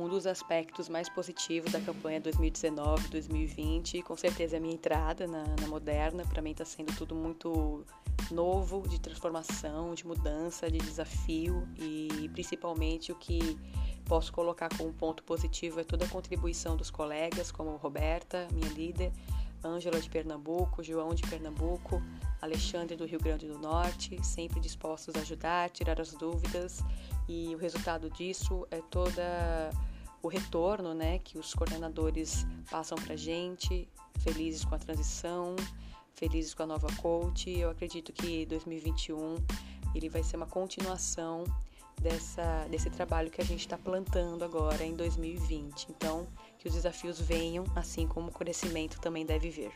um dos aspectos mais positivos da campanha 2019-2020. Com certeza é a minha entrada na, na Moderna. Para mim está sendo tudo muito novo, de transformação, de mudança, de desafio e principalmente o que posso colocar como ponto positivo é toda a contribuição dos colegas, como Roberta, minha líder, Ângela de Pernambuco, João de Pernambuco, Alexandre do Rio Grande do Norte, sempre dispostos a ajudar, tirar as dúvidas e o resultado disso é toda o retorno, né, que os coordenadores passam para gente, felizes com a transição, felizes com a nova coach. Eu acredito que 2021 ele vai ser uma continuação dessa, desse trabalho que a gente está plantando agora em 2020. Então, que os desafios venham, assim como o conhecimento também deve vir.